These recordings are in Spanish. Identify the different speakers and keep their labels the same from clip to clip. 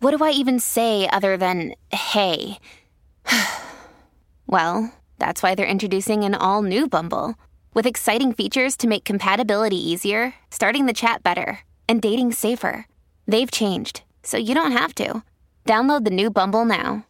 Speaker 1: what do I even say other than hey? well, that's why they're introducing an all new Bumble with exciting features to make compatibility easier, starting the chat better, and dating safer. They've changed, so you don't have to. Download the new Bumble now.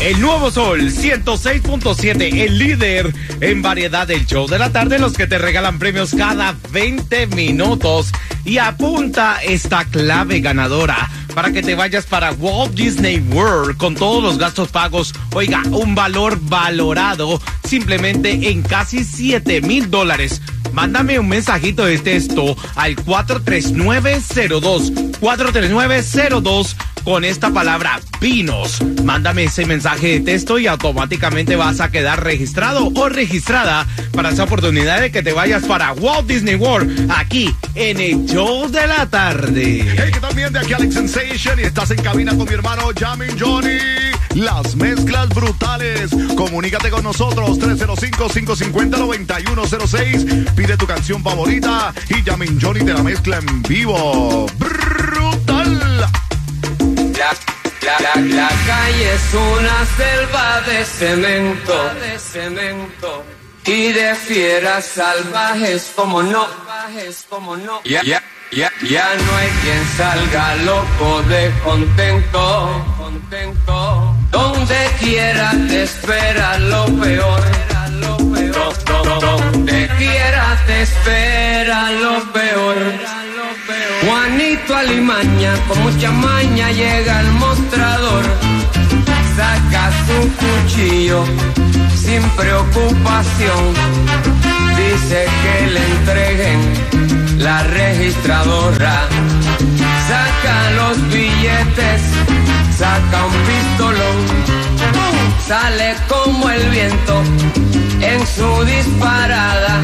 Speaker 2: El nuevo Sol 106.7, el líder en variedad del show de la tarde, los que te regalan premios cada 20 minutos. Y apunta esta clave ganadora para que te vayas para Walt Disney World con todos los gastos pagos. Oiga, un valor valorado simplemente en casi 7 mil dólares. Mándame un mensajito de texto al 43902. 43902 con esta palabra vinos. Mándame ese mensaje de texto y automáticamente vas a quedar registrado o registrada para esa oportunidad de que te vayas para Walt Disney World aquí en el show de la tarde.
Speaker 3: Hey, que también de aquí Alex Sensation y estás en cabina con mi hermano Jamin Johnny. Las mezclas brutales. Comunícate con nosotros 305-550-9106. Pide tu canción favorita y Jamin Johnny te la mezcla en vivo. Brutal.
Speaker 4: La, la, la, la calle es una selva de cemento, de cemento y de fieras salvajes como no. Ya, ya, ya, no hay quien salga loco de contento, contento. Donde quiera te espera lo peor, lo peor. Donde quiera te espera lo peor. Juanito Alimaña, con mucha maña llega al mostrador, saca su cuchillo sin preocupación, dice que le entreguen la registradora, saca los billetes, saca un pistolón, sale como el viento en su disparada,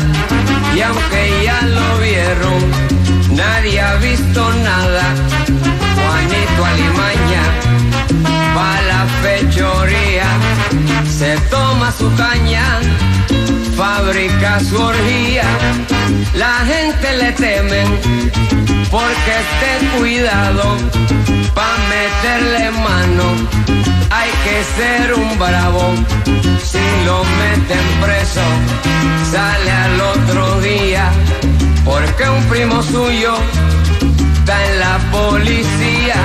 Speaker 4: y aunque ya lo vieron, Nadie ha visto nada. Juanito Alimaña va la fechoría, se toma su caña, fabrica su orgía. La gente le temen porque esté cuidado pa' meterle mano. Hay que ser un bravo. Si lo meten preso, sale al otro día porque un primo suyo está en la policía.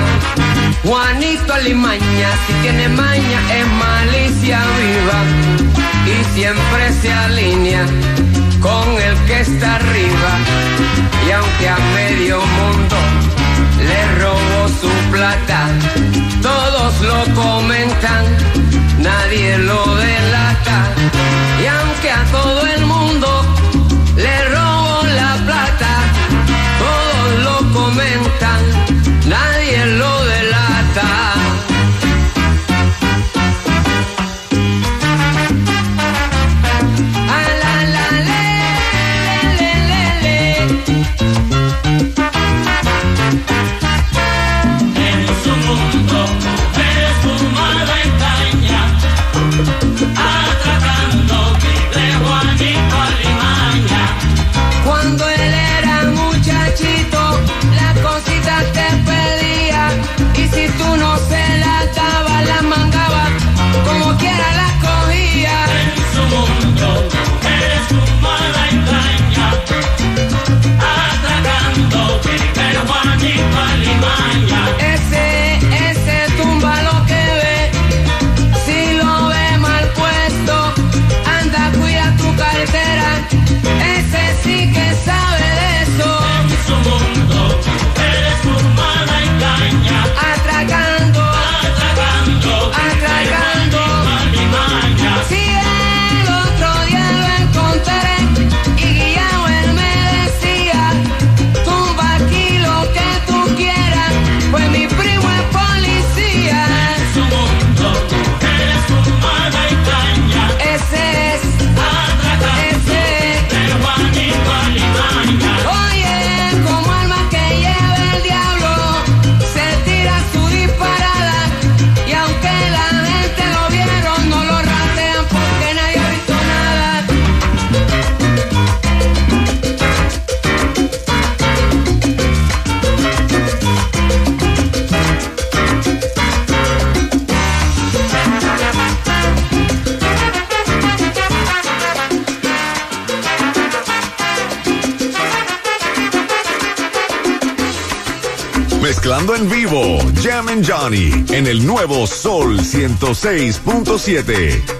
Speaker 4: Juanito Alimaña, si tiene maña, es malicia viva y siempre se alinea con el que está arriba. Y aunque a medio mundo le robó su plata, todos lo comentan, nadie lo delata. Y aunque a todo el mundo mezclando
Speaker 5: en
Speaker 6: vivo Jam and Johnny en el nuevo Sol 106.7.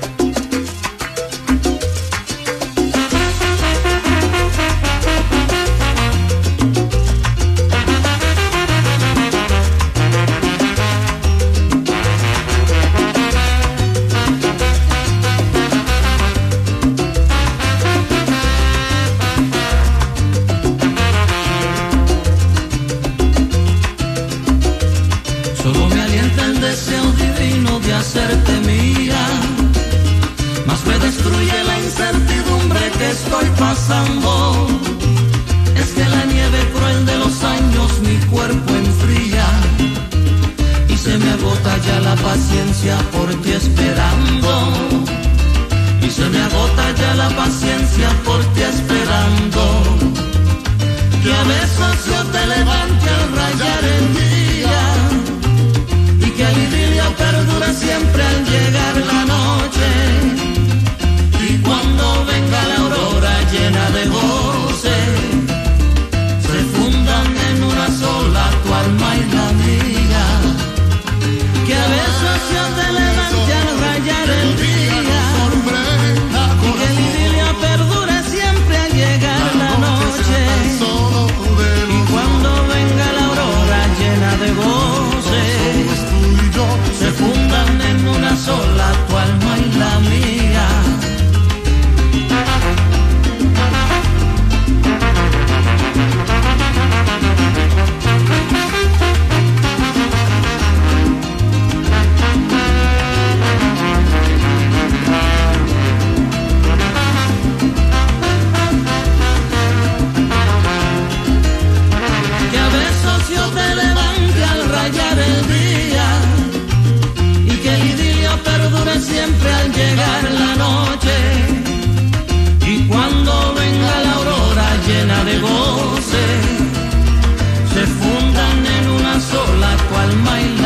Speaker 5: my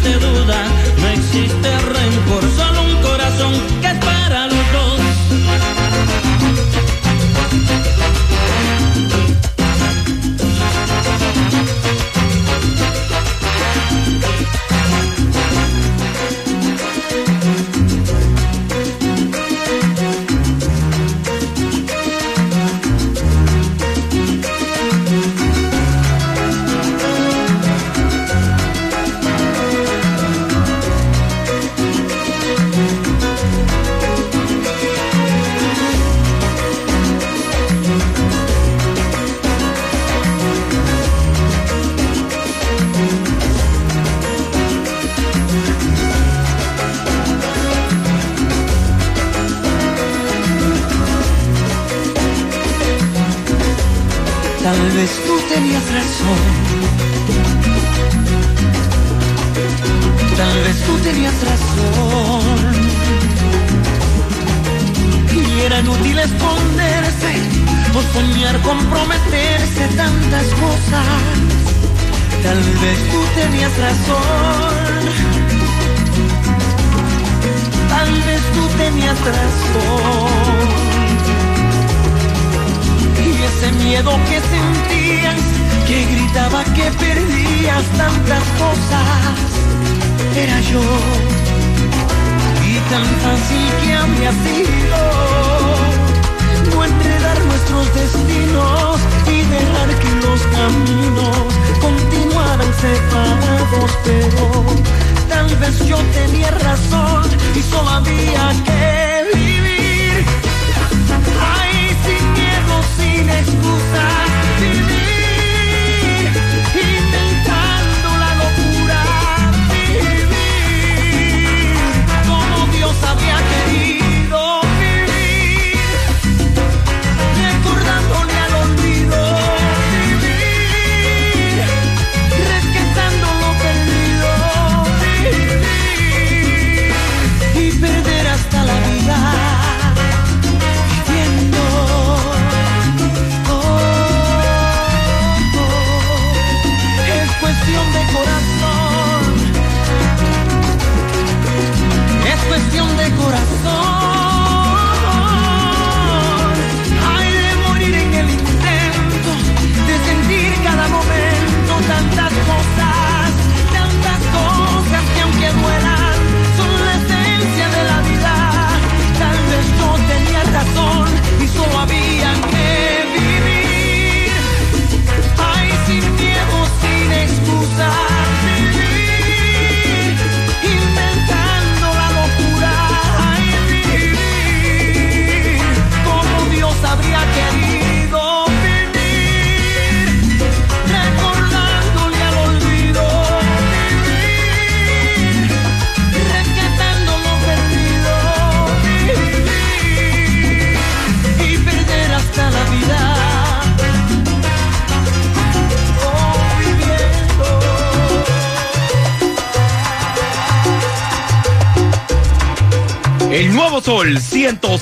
Speaker 5: existe duda, no existe Tal vez tú tenías razón. Tal vez tú tenías razón. Y ese miedo que sentías, que gritaba que perdías tantas cosas, era yo. Y tan fácil que había sido no entregar nuestros destinos y dejar que los caminos continuaran separados, pero tal vez yo tenía razón y solo había que vivir. Ay, sin miedo, sin excusas,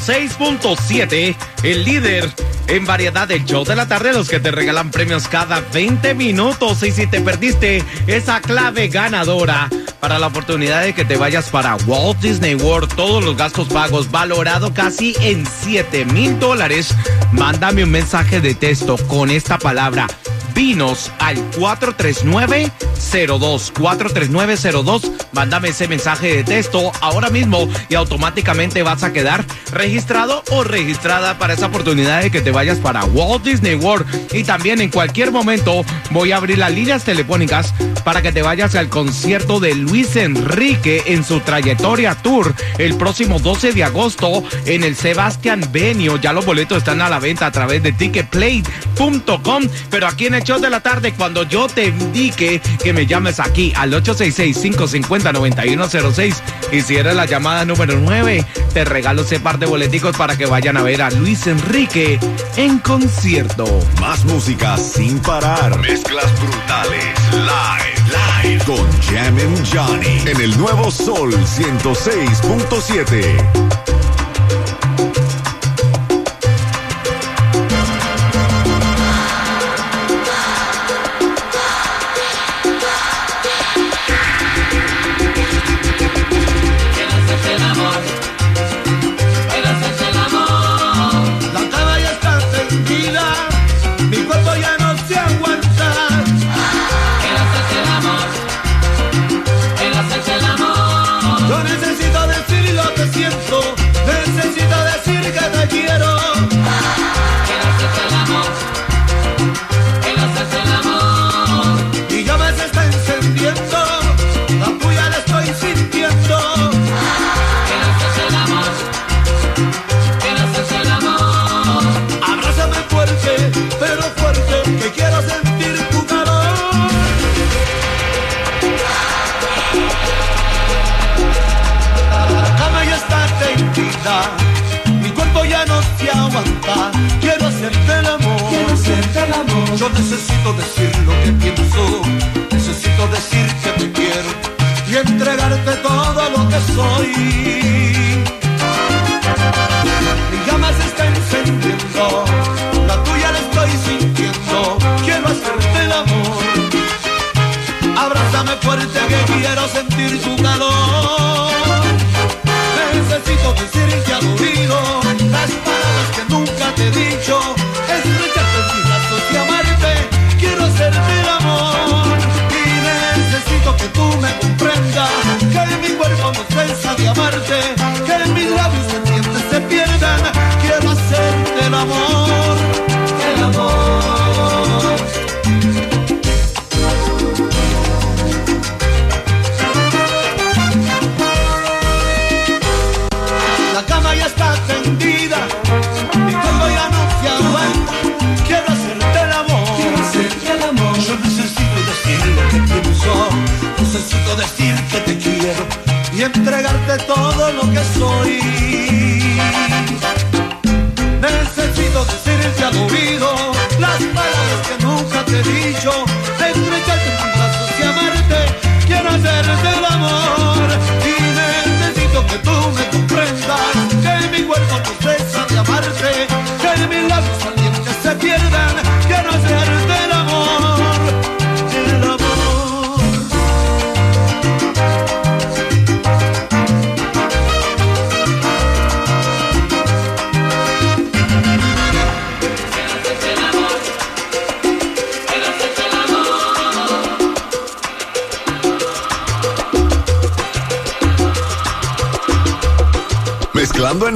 Speaker 2: 106.7, el líder en variedad del show de la tarde, los que te regalan premios cada 20 minutos. Y si te perdiste esa clave ganadora para la oportunidad de que te vayas para Walt Disney World, todos los gastos pagos, valorado casi en 7 mil dólares, mándame un mensaje de texto con esta palabra vinos al 43902 43902 mándame ese mensaje de texto ahora mismo y automáticamente vas a quedar registrado o registrada para esa oportunidad de que te vayas para Walt Disney World. Y también en cualquier momento voy a abrir las líneas telefónicas para que te vayas al concierto de Luis Enrique en su trayectoria tour el próximo 12 de agosto en el Sebastian Venio ya los boletos están a la venta a través de ticketplay.com pero aquí en el de la tarde cuando yo te indique que me llames aquí al 866-550-9106 y si eres la llamada número 9 te regalo ese par de boleticos para que vayan a ver a Luis Enrique en concierto
Speaker 7: Más música sin parar. Mezclas brutales. Live. Live. Con Jammin' Johnny. En el nuevo Sol 106.7.
Speaker 5: Yo necesito decir lo que pienso, necesito decir que te quiero y entregarte todo lo que soy. Mi llama se está encendiendo, la tuya la estoy sintiendo. Quiero hacerte el amor. Abrázame fuerte que quiero sentir tu calor. que mi cuerpo no cesa de amarte, que
Speaker 8: en mis labios se se pierdan, quiero hacerte el amor. entregarte todo lo que soy. Necesito decirte al oído las palabras que nunca te he dicho, estrecharte en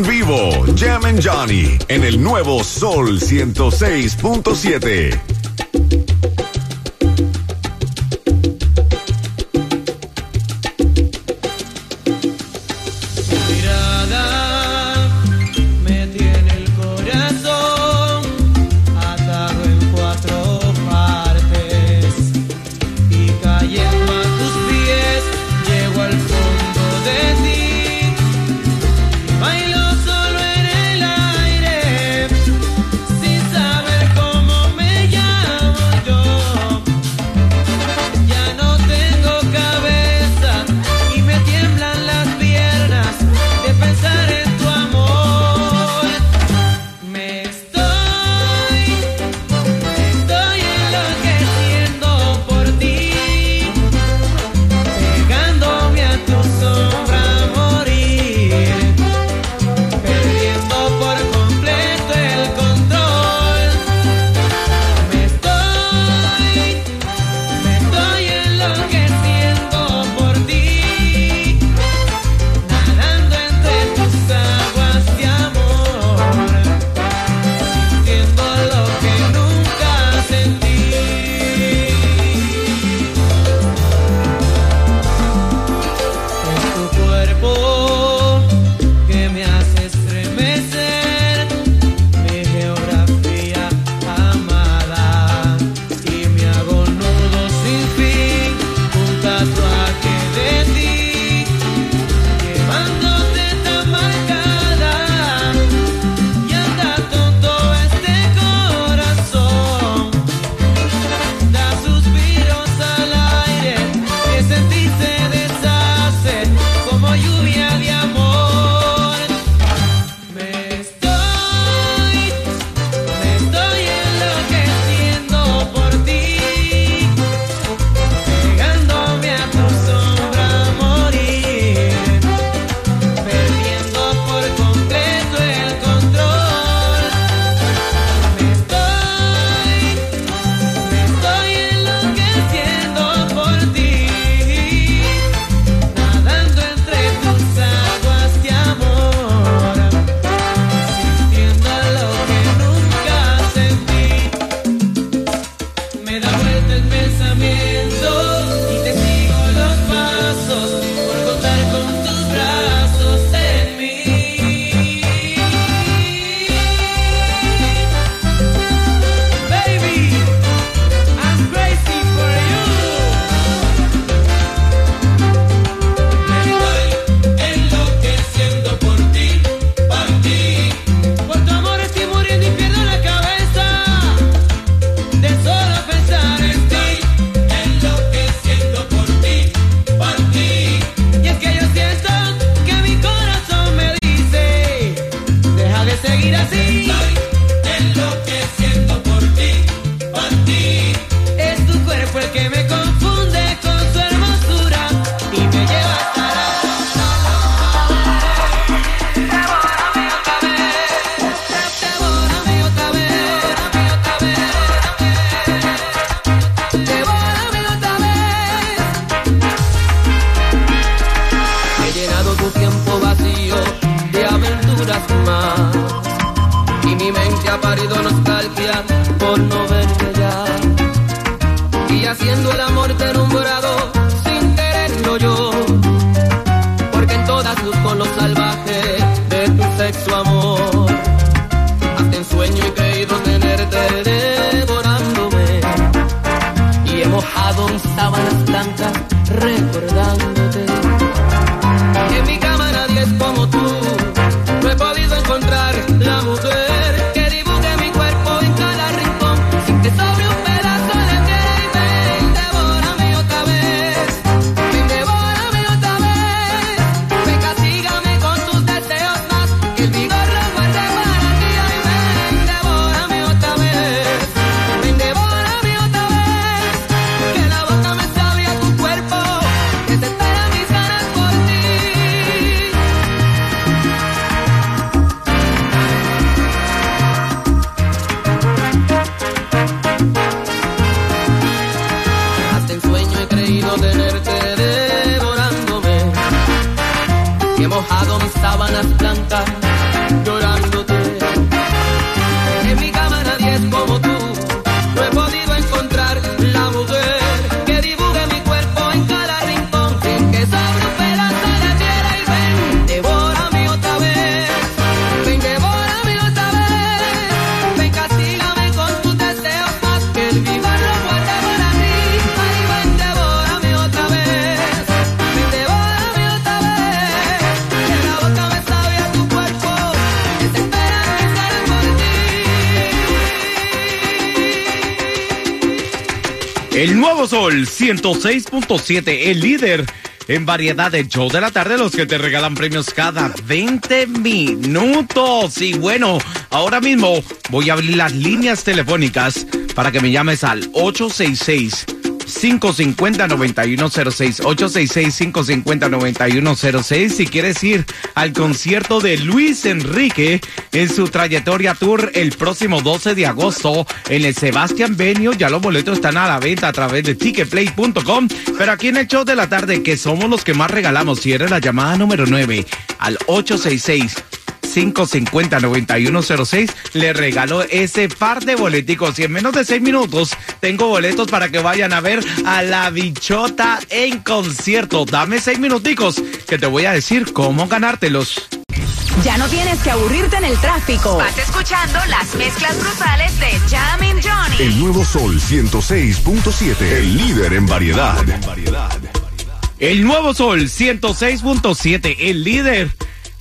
Speaker 7: en vivo, Jam and Johnny, en el nuevo Sol 106.7.
Speaker 2: Sol 106.7, el líder en variedad de show de la tarde, los que te regalan premios cada 20 minutos. Y bueno, ahora mismo voy a abrir las líneas telefónicas para que me llames al 866. 550-9106, 866-550-9106. Si quieres ir al concierto de Luis Enrique en su trayectoria tour el próximo 12 de agosto en el Sebastián Venio, ya los boletos están a la venta a través de ticketplay.com. Pero aquí en el show de la tarde, que somos los que más regalamos, si eres la llamada número 9 al 866. 550-9106. Le regalo ese par de boleticos. Y en menos de seis minutos tengo boletos para que vayan a ver a la bichota en concierto. Dame seis minuticos que te voy a decir cómo ganártelos.
Speaker 9: Ya no tienes que aburrirte en el tráfico. Vas escuchando las mezclas brutales de Jamin Johnny.
Speaker 7: El nuevo Sol 106.7, el líder en variedad.
Speaker 2: El nuevo Sol 106.7, el líder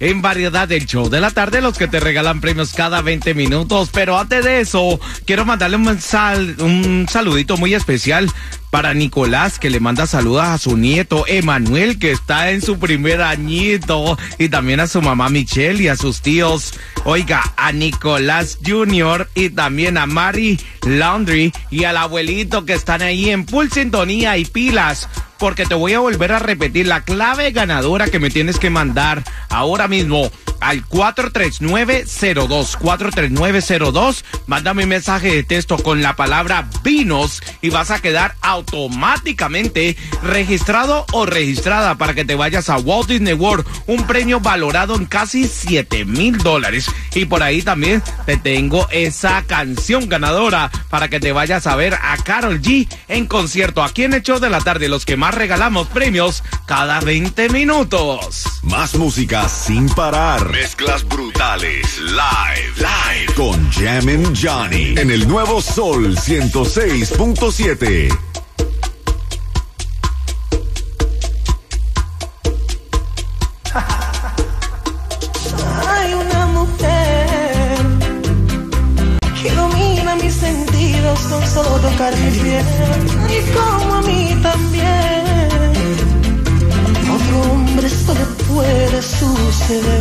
Speaker 2: en variedad del show de la tarde, los que te regalan premios cada 20 minutos. Pero antes de eso, quiero mandarle un, sal- un saludito muy especial para Nicolás, que le manda saludos a su nieto Emanuel, que está en su primer añito, y también a su mamá Michelle y a sus tíos. Oiga, a Nicolás Jr. y también a Mari Laundry y al abuelito que están ahí en full sintonía y pilas porque te voy a volver a repetir la clave ganadora que me tienes que mandar ahora mismo al 43902 43902 mándame un mensaje de texto con la palabra vinos y vas a quedar automáticamente registrado o registrada para que te vayas a Walt Disney World un premio valorado en casi 7 mil dólares y por ahí también te tengo esa canción ganadora para que te vayas a ver a Carol G en concierto aquí en el show de la tarde los que más regalamos premios cada 20 minutos.
Speaker 7: Más música sin parar. Mezclas brutales. Live. Live. Con Jammin' Johnny. En el nuevo Sol 106.7.
Speaker 10: Hay una mujer que domina mis sentidos con solo tocar mi piel y como a mí también. Otro hombre solo puede suceder.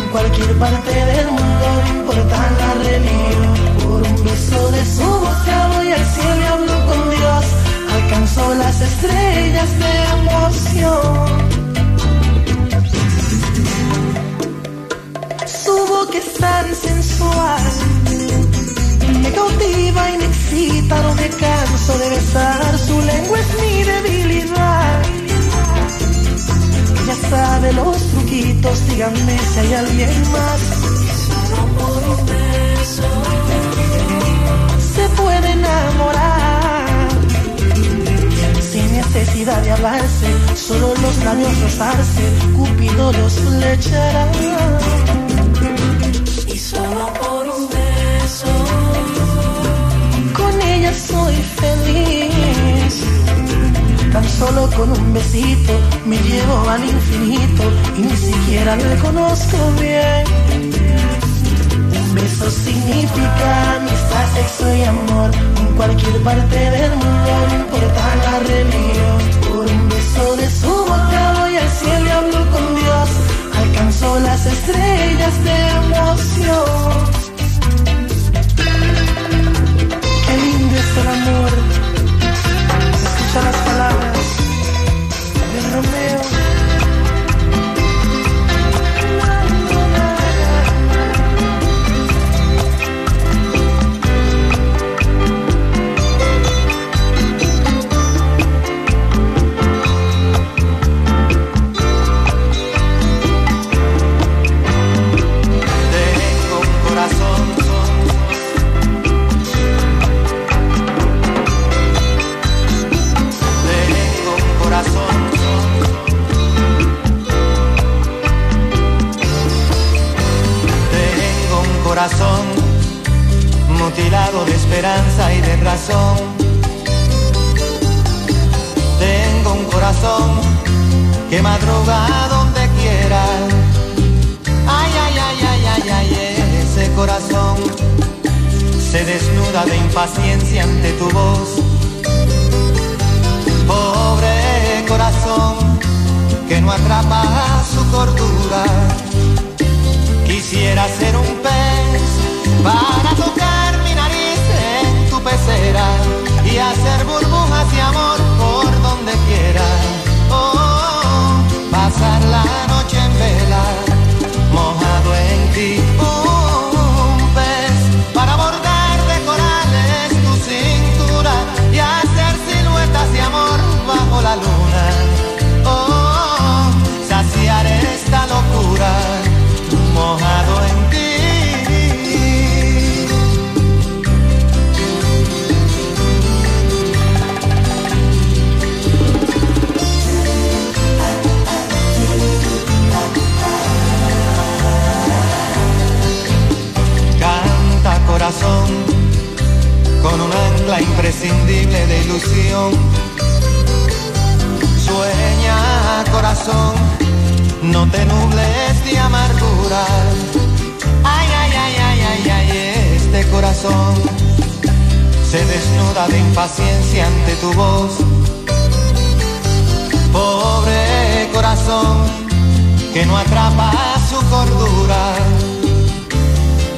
Speaker 10: Cualquier parte del mundo, no importa la religión. Por un beso de su boca voy al cielo y hablo con Dios. Alcanzó las estrellas de emoción. Su boca es tan sensual me cautiva y me excita, no me canso de besar, su lengua es mi debilidad. Ella sabe los truquitos, díganme si hay alguien más. Solo por un beso se puede enamorar. Sin necesidad de hablarse, solo los labios rozarse, Cupido los flechará. Tan solo con un besito me llevo al infinito y ni siquiera le conozco bien. Un beso significa amistad, sexo y amor. En cualquier parte del mundo, no importa la religión. Por un beso de su boca voy al cielo y hablo con Dios. Alcanzó las estrellas de emoción. Qué lindo es el amor.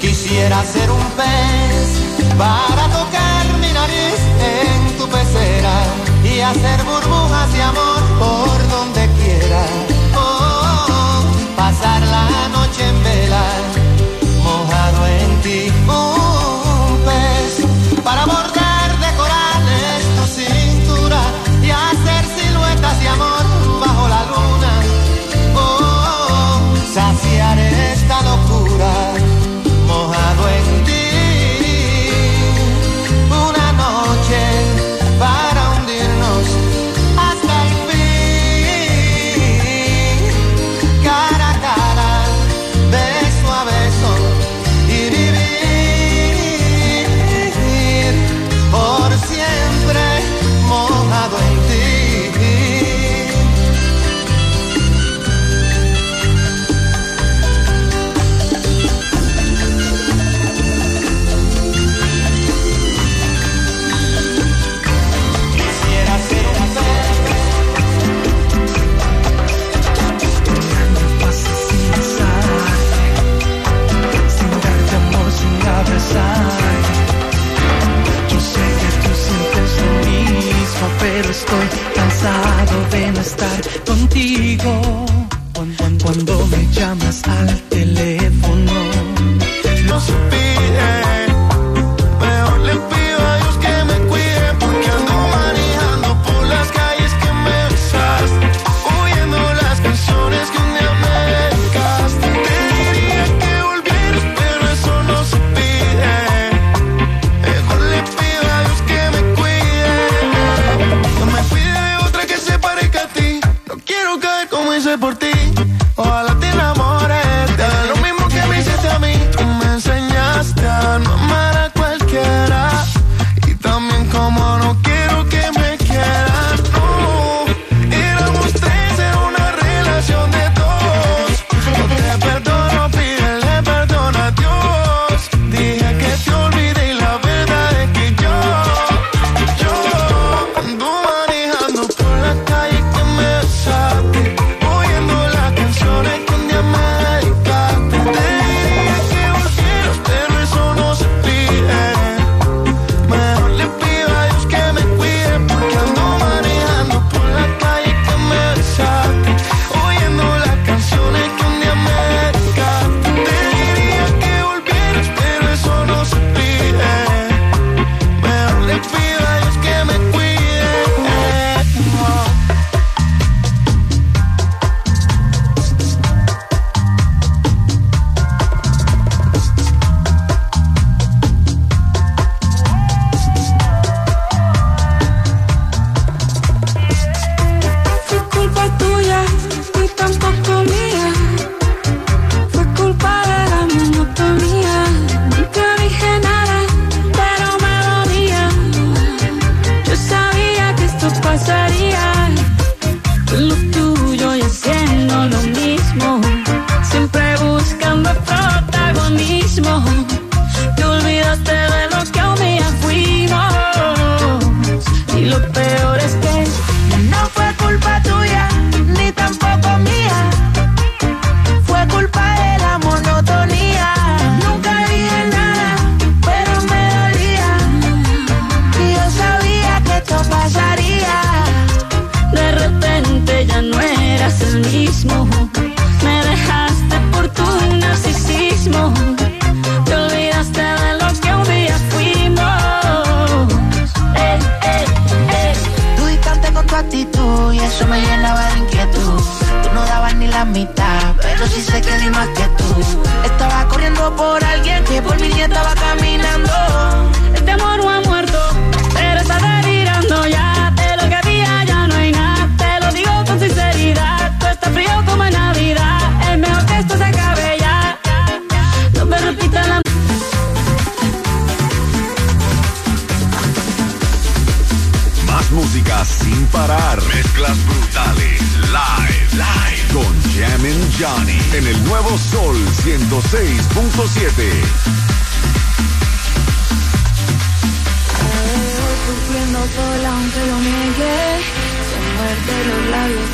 Speaker 11: Quisiera ser un pez para tocar mi nariz en tu pecera y hacer burbujas de amor por donde quiera. Oh, pasar la noche en vela, pero estoy cansado de no estar contigo. Cuando me
Speaker 12: llamas al teléfono,
Speaker 13: no
Speaker 14: supe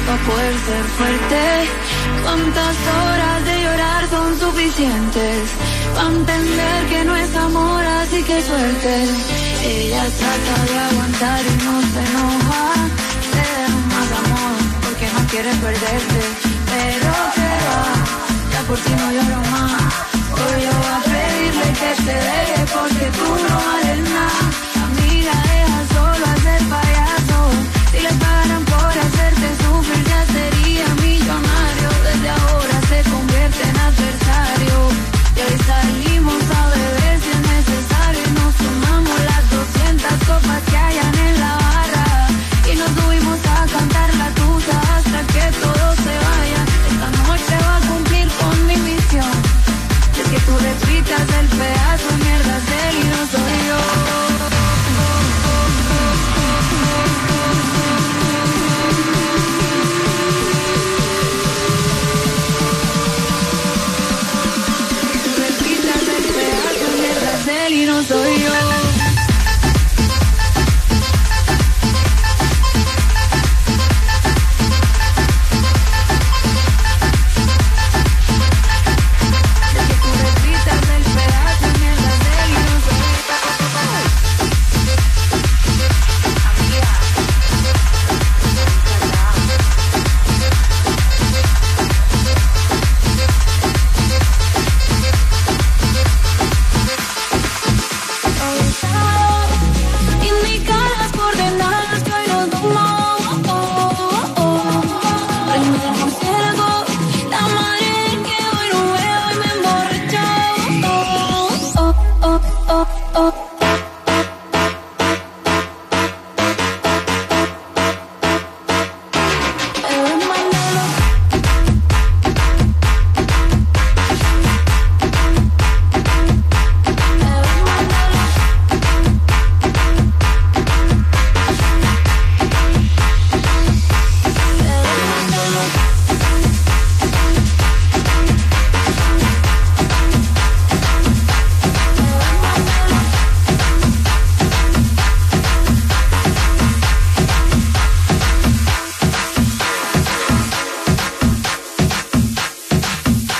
Speaker 14: para poder ser fuerte. ¿Cuántas horas de llorar son suficientes? Para entender que no es amor, así que suerte. Ella trata de aguantar y no se enoja. Se deja más amor porque no quiere perderte. Pero que va, ya por ti no lloro más. Hoy yo voy a pedirle que se deje porque tú no vales nada.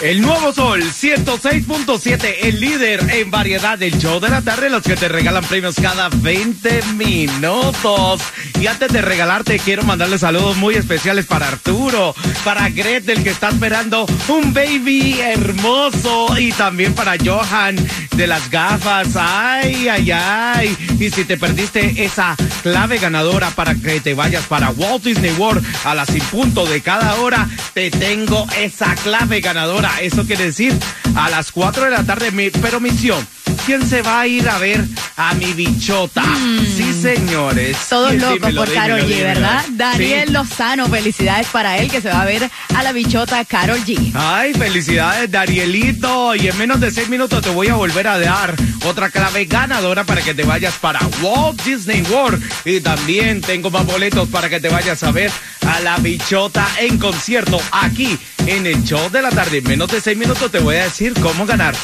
Speaker 2: El nuevo sol 106.7, el líder en variedad del show de la tarde, los que te regalan premios cada 20 minutos. Y antes de regalarte, quiero mandarle saludos muy especiales para Arturo, para Gretel, que está esperando un baby hermoso, y también para Johan de las gafas. Ay, ay, ay. Y si te perdiste esa clave ganadora para que te vayas para Walt Disney World a las sin punto de cada hora, te tengo esa clave ganadora. Eso quiere decir a las 4 de la tarde, pero misión. ¿Quién se va a ir a ver a mi bichota? Sí, señores.
Speaker 15: Todos locos
Speaker 2: dímelo,
Speaker 15: por Carol G. ¿verdad?
Speaker 2: Sí.
Speaker 15: Daniel Lozano, felicidades para él que se va a ver a la bichota Carol G.
Speaker 2: Ay, felicidades, Darielito. Y en menos de seis minutos te voy a volver a dar otra clave ganadora para que te vayas para Walt Disney World. Y también tengo más boletos para que te vayas a ver a la bichota en concierto aquí en el show de la tarde. En menos de seis minutos te voy a decir cómo ganar.